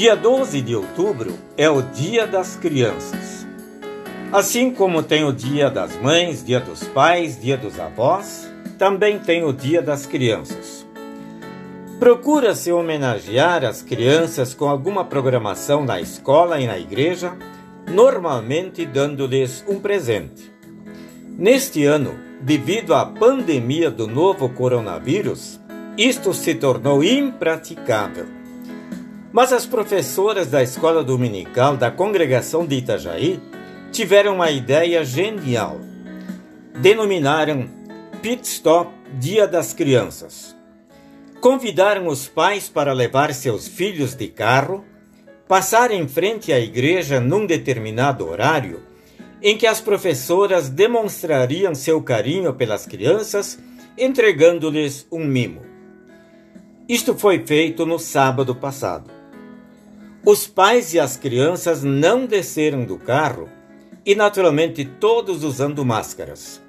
Dia 12 de outubro é o Dia das Crianças. Assim como tem o Dia das Mães, Dia dos Pais, Dia dos Avós, também tem o Dia das Crianças. Procura-se homenagear as crianças com alguma programação na escola e na igreja, normalmente dando-lhes um presente. Neste ano, devido à pandemia do novo coronavírus, isto se tornou impraticável mas as professoras da escola dominical da congregação de Itajaí tiveram uma ideia genial. Denominaram Pit Stop Dia das Crianças. Convidaram os pais para levar seus filhos de carro, passar em frente à igreja num determinado horário, em que as professoras demonstrariam seu carinho pelas crianças, entregando-lhes um mimo. Isto foi feito no sábado passado. Os pais e as crianças não desceram do carro e, naturalmente, todos usando máscaras.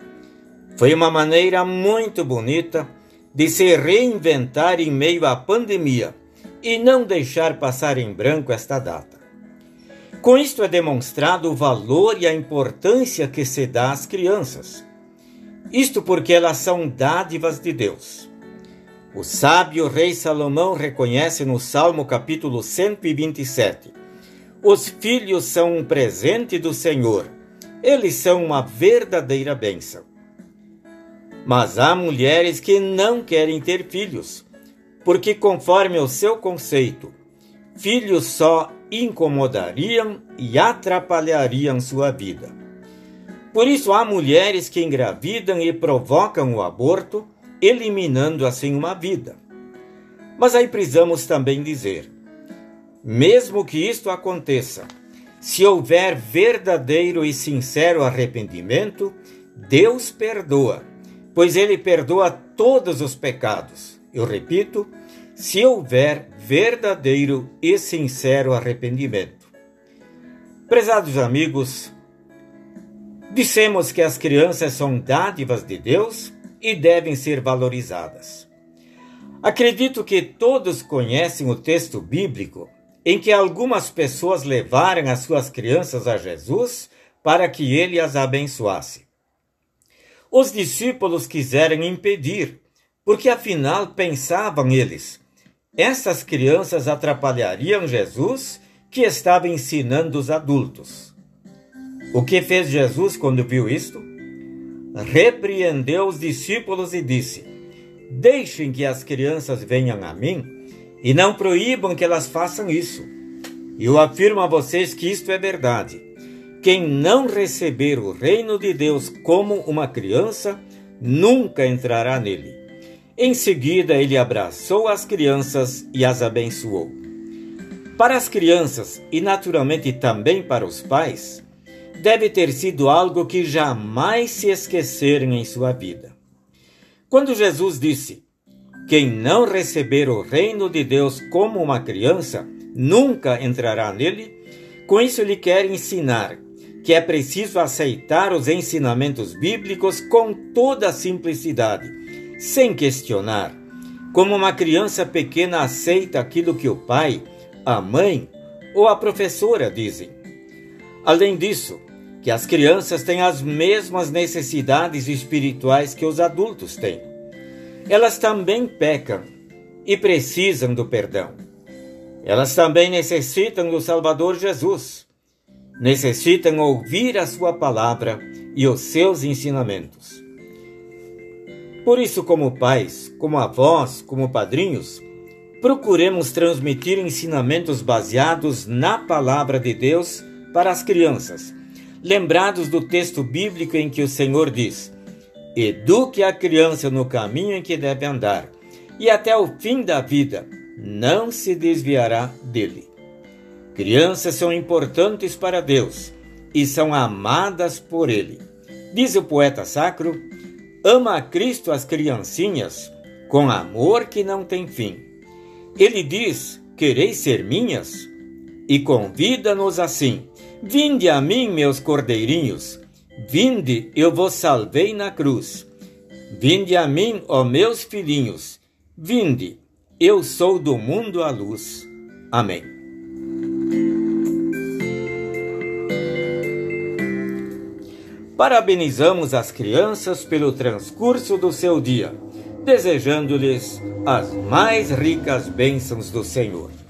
Foi uma maneira muito bonita de se reinventar em meio à pandemia e não deixar passar em branco esta data. Com isto é demonstrado o valor e a importância que se dá às crianças. Isto porque elas são dádivas de Deus. O sábio rei Salomão reconhece no Salmo capítulo 127: Os filhos são um presente do Senhor, eles são uma verdadeira bênção. Mas há mulheres que não querem ter filhos, porque, conforme o seu conceito, filhos só incomodariam e atrapalhariam sua vida. Por isso, há mulheres que engravidam e provocam o aborto eliminando assim uma vida. Mas aí precisamos também dizer: mesmo que isto aconteça, se houver verdadeiro e sincero arrependimento, Deus perdoa, pois Ele perdoa todos os pecados. Eu repito, se houver verdadeiro e sincero arrependimento. Prezados amigos, dissemos que as crianças são dádivas de Deus e devem ser valorizadas. Acredito que todos conhecem o texto bíblico em que algumas pessoas levaram as suas crianças a Jesus para que ele as abençoasse. Os discípulos quiseram impedir, porque afinal pensavam eles, essas crianças atrapalhariam Jesus que estava ensinando os adultos. O que fez Jesus quando viu isto? Repreendeu os discípulos e disse: Deixem que as crianças venham a mim e não proíbam que elas façam isso. Eu afirmo a vocês que isto é verdade. Quem não receber o reino de Deus como uma criança, nunca entrará nele. Em seguida, ele abraçou as crianças e as abençoou. Para as crianças e naturalmente também para os pais, deve ter sido algo que jamais se esqueceram em sua vida. Quando Jesus disse: Quem não receber o reino de Deus como uma criança, nunca entrará nele, com isso ele quer ensinar que é preciso aceitar os ensinamentos bíblicos com toda a simplicidade, sem questionar, como uma criança pequena aceita aquilo que o pai, a mãe ou a professora dizem. Além disso, que as crianças têm as mesmas necessidades espirituais que os adultos têm. Elas também pecam e precisam do perdão. Elas também necessitam do Salvador Jesus. Necessitam ouvir a Sua palavra e os seus ensinamentos. Por isso, como pais, como avós, como padrinhos, procuremos transmitir ensinamentos baseados na palavra de Deus para as crianças lembrados do texto bíblico em que o Senhor diz: Eduque a criança no caminho em que deve andar, e até o fim da vida não se desviará dele. Crianças são importantes para Deus e são amadas por Ele. Diz o poeta sacro: ama a Cristo as criancinhas com amor que não tem fim. Ele diz: Quereis ser minhas? E convida-nos assim Vinde a mim, meus cordeirinhos, vinde, eu vos salvei na cruz. Vinde a mim, ó meus filhinhos, vinde, eu sou do mundo a luz. Amém. Parabenizamos as crianças pelo transcurso do seu dia, desejando-lhes as mais ricas bênçãos do Senhor.